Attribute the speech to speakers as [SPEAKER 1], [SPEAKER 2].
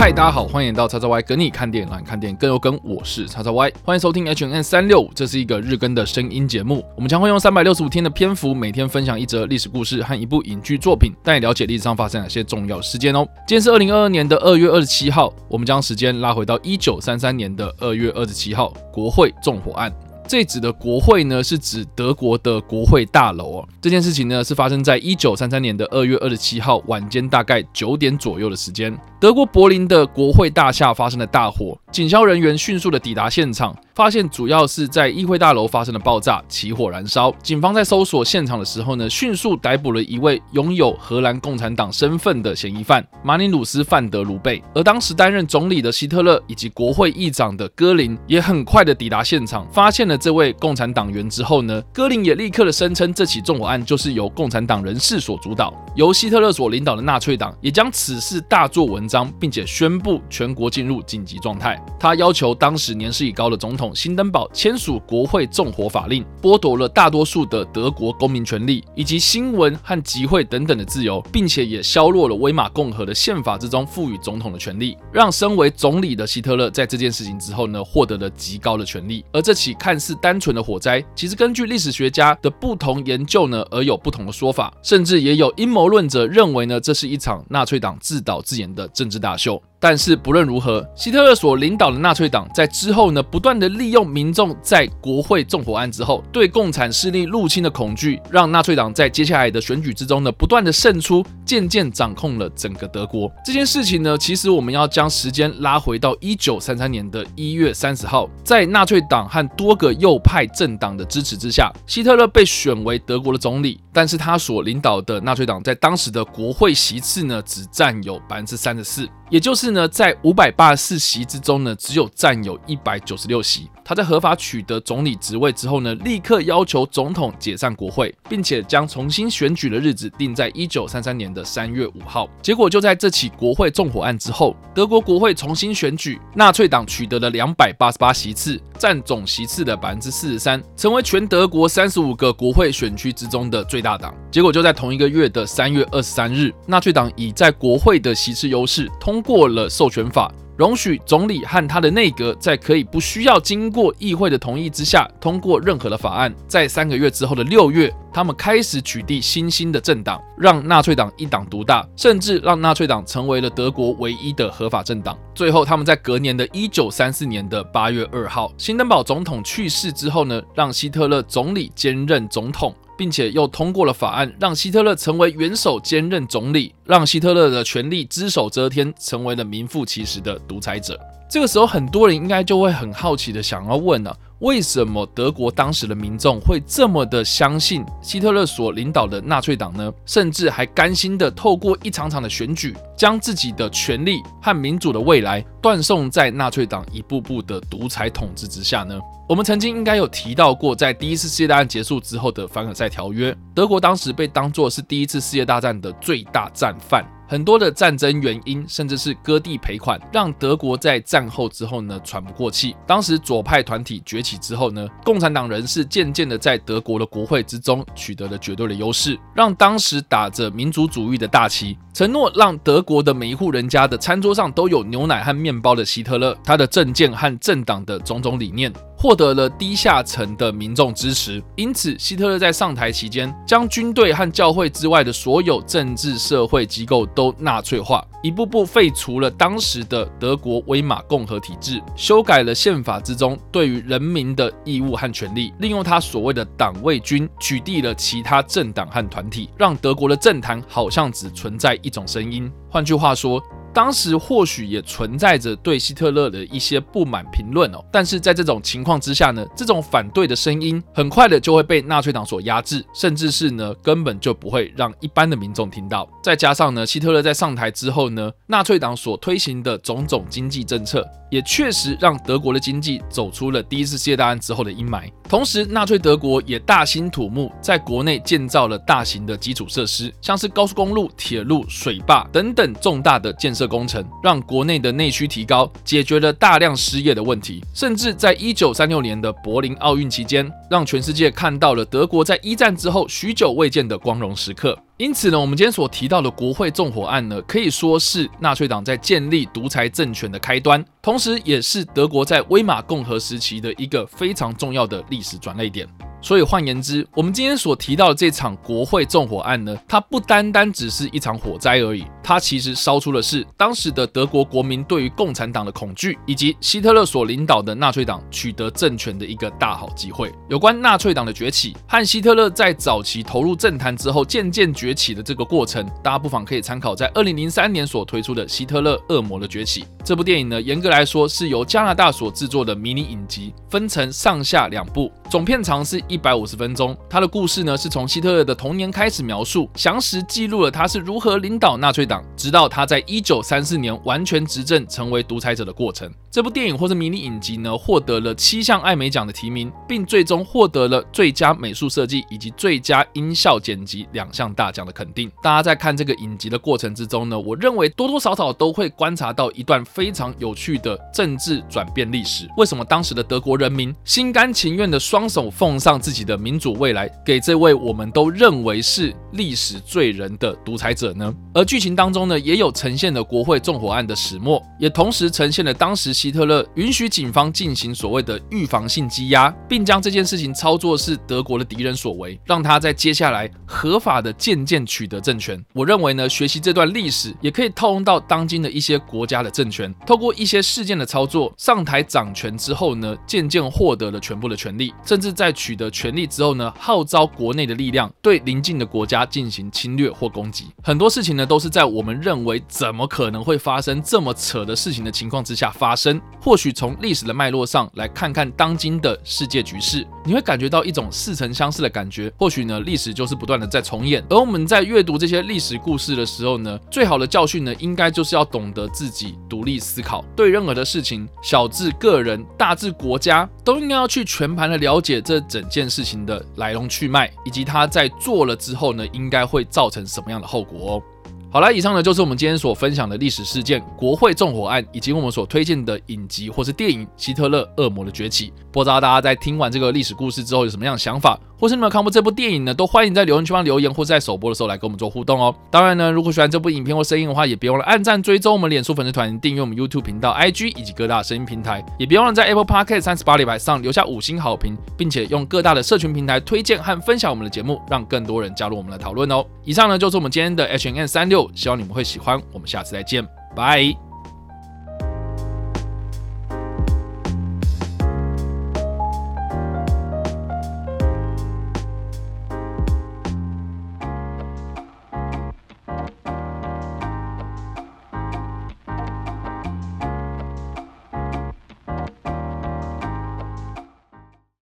[SPEAKER 1] 嗨，大家好，欢迎到叉叉 Y 跟你看电影，来看电影更有梗。我是叉叉 Y，欢迎收听 H N N 三六五，这是一个日更的声音节目。我们将会用三百六十五天的篇幅，每天分享一则历史故事和一部影剧作品，带你了解历史上发生哪些重要事件哦。今天是二零二二年的二月二十七号，我们将时间拉回到一九三三年的二月二十七号，国会纵火案。这指的国会呢，是指德国的国会大楼哦。这件事情呢，是发生在一九三三年的二月二十七号晚间，大概九点左右的时间。德国柏林的国会大厦发生了大火，警消人员迅速的抵达现场，发现主要是在议会大楼发生了爆炸，起火燃烧。警方在搜索现场的时候呢，迅速逮捕了一位拥有荷兰共产党身份的嫌疑犯马尼鲁斯·范德卢贝。而当时担任总理的希特勒以及国会议长的戈林也很快的抵达现场，发现了这位共产党员之后呢，戈林也立刻的声称这起纵火案就是由共产党人士所主导，由希特勒所领导的纳粹党也将此事大做文章，并且宣布全国进入紧急状态。他要求当时年事已高的总统辛登堡签署国会纵火法令，剥夺了大多数的德国公民权利以及新闻和集会等等的自由，并且也削弱了威玛共和的宪法之中赋予总统的权利，让身为总理的希特勒在这件事情之后呢，获得了极高的权力。而这起看似单纯的火灾，其实根据历史学家的不同研究呢，而有不同的说法，甚至也有阴谋论者认为呢，这是一场纳粹党自导自演的政治大秀。但是不论如何，希特勒所领导的纳粹党在之后呢，不断的利用民众在国会纵火案之后对共产势力入侵的恐惧，让纳粹党在接下来的选举之中呢，不断的胜出，渐渐掌控了整个德国。这件事情呢，其实我们要将时间拉回到一九三三年的一月三十号，在纳粹党和多个右派政党的支持之下，希特勒被选为德国的总理，但是他所领导的纳粹党在当时的国会席次呢，只占有百分之三十四。也就是呢，在五百八十四席之中呢，只有占有一百九十六席。他在合法取得总理职位之后呢，立刻要求总统解散国会，并且将重新选举的日子定在一九三三年的三月五号。结果就在这起国会纵火案之后，德国国会重新选举，纳粹党取得了两百八十八席次，占总席次的百分之四十三，成为全德国三十五个国会选区之中的最大大党。结果就在同一个月的三月二十三日，纳粹党以在国会的席次优势通。过了授权法，容许总理和他的内阁在可以不需要经过议会的同意之下通过任何的法案。在三个月之后的六月，他们开始取缔新兴的政党，让纳粹党一党独大，甚至让纳粹党成为了德国唯一的合法政党。最后，他们在隔年的一九三四年的八月二号，新登堡总统去世之后呢，让希特勒总理兼任总统。并且又通过了法案，让希特勒成为元首兼任总理，让希特勒的权力只手遮天，成为了名副其实的独裁者。这个时候，很多人应该就会很好奇的想要问了：为什么德国当时的民众会这么的相信希特勒所领导的纳粹党呢？甚至还甘心的透过一场场的选举，将自己的权力和民主的未来断送在纳粹党一步步的独裁统治之下呢？我们曾经应该有提到过，在第一次世界大战结束之后的凡尔赛条约，德国当时被当作是第一次世界大战的最大战犯。很多的战争原因，甚至是割地赔款，让德国在战后之后呢喘不过气。当时左派团体崛起之后呢，共产党人士渐渐的在德国的国会之中取得了绝对的优势，让当时打着民族主义的大旗，承诺让德国的每一户人家的餐桌上都有牛奶和面包的希特勒，他的政见和政党的种种理念。获得了低下层的民众支持，因此希特勒在上台期间，将军队和教会之外的所有政治社会机构都纳粹化，一步步废除了当时的德国威玛共和体制，修改了宪法之中对于人民的义务和权利，利用他所谓的党卫军取缔了其他政党和团体，让德国的政坛好像只存在一种声音。换句话说。当时或许也存在着对希特勒的一些不满评论哦，但是在这种情况之下呢，这种反对的声音很快的就会被纳粹党所压制，甚至是呢根本就不会让一般的民众听到。再加上呢，希特勒在上台之后呢，纳粹党所推行的种种经济政策，也确实让德国的经济走出了第一次世界大战之后的阴霾。同时，纳粹德国也大兴土木，在国内建造了大型的基础设施，像是高速公路、铁路、水坝等等重大的建设。这工程让国内的内需提高，解决了大量失业的问题，甚至在一九三六年的柏林奥运期间，让全世界看到了德国在一战之后许久未见的光荣时刻。因此呢，我们今天所提到的国会纵火案呢，可以说是纳粹党在建立独裁政权的开端，同时也是德国在威玛共和时期的一个非常重要的历史转捩点。所以换言之，我们今天所提到的这场国会纵火案呢，它不单单只是一场火灾而已，它其实烧出的是当时的德国国民对于共产党的恐惧，以及希特勒所领导的纳粹党取得政权的一个大好机会。有关纳粹党的崛起和希特勒在早期投入政坛之后渐渐崛崛起的这个过程，大家不妨可以参考在二零零三年所推出的《希特勒恶魔的崛起》这部电影呢，严格来说是由加拿大所制作的迷你影集，分成上下两部，总片长是。一百五十分钟，他的故事呢是从希特勒的童年开始描述，详实记录了他是如何领导纳粹党，直到他在一九三四年完全执政，成为独裁者的过程。这部电影或者迷你影集呢，获得了七项艾美奖的提名，并最终获得了最佳美术设计以及最佳音效剪辑两项大奖的肯定。大家在看这个影集的过程之中呢，我认为多多少少都会观察到一段非常有趣的政治转变历史。为什么当时的德国人民心甘情愿的双手奉上自己的民主未来给这位我们都认为是历史罪人的独裁者呢？而剧情当中呢，也有呈现了国会纵火案的始末，也同时呈现了当时希特勒允许警方进行所谓的预防性羁押，并将这件事情操作是德国的敌人所为，让他在接下来合法的渐渐取得政权。我认为呢，学习这段历史也可以套用到当今的一些国家的政权，透过一些事件的操作，上台掌权之后呢，渐渐获得了全部的权力，甚至在取得权力。之后呢，号召国内的力量对邻近的国家进行侵略或攻击。很多事情呢，都是在我们认为怎么可能会发生这么扯的事情的情况之下发生。或许从历史的脉络上来看看当今的世界局势，你会感觉到一种似曾相识的感觉。或许呢，历史就是不断的在重演。而我们在阅读这些历史故事的时候呢，最好的教训呢，应该就是要懂得自己独立思考，对任何的事情，小至个人，大至国家，都应该要去全盘的了解这整件事情的来龙去脉，以及他在做了之后呢，应该会造成什么样的后果哦。好了，以上呢就是我们今天所分享的历史事件——国会纵火案，以及我们所推荐的影集或是电影《希特勒恶魔的崛起》。不知道大家在听完这个历史故事之后有什么样的想法，或是你们看过这部电影呢？都欢迎在留言区帮留言，或是在首播的时候来跟我们做互动哦。当然呢，如果喜欢这部影片或声音的话，也别忘了按赞、追踪我们脸书粉丝团、订阅我们 YouTube 频道、IG 以及各大声音平台，也别忘了在 Apple Podcast 三十八礼拜上留下五星好评，并且用各大的社群平台推荐和分享我们的节目，让更多人加入我们的讨论哦。以上呢就是我们今天的 H&M 365，希望你们会喜欢。我们下次再见，拜。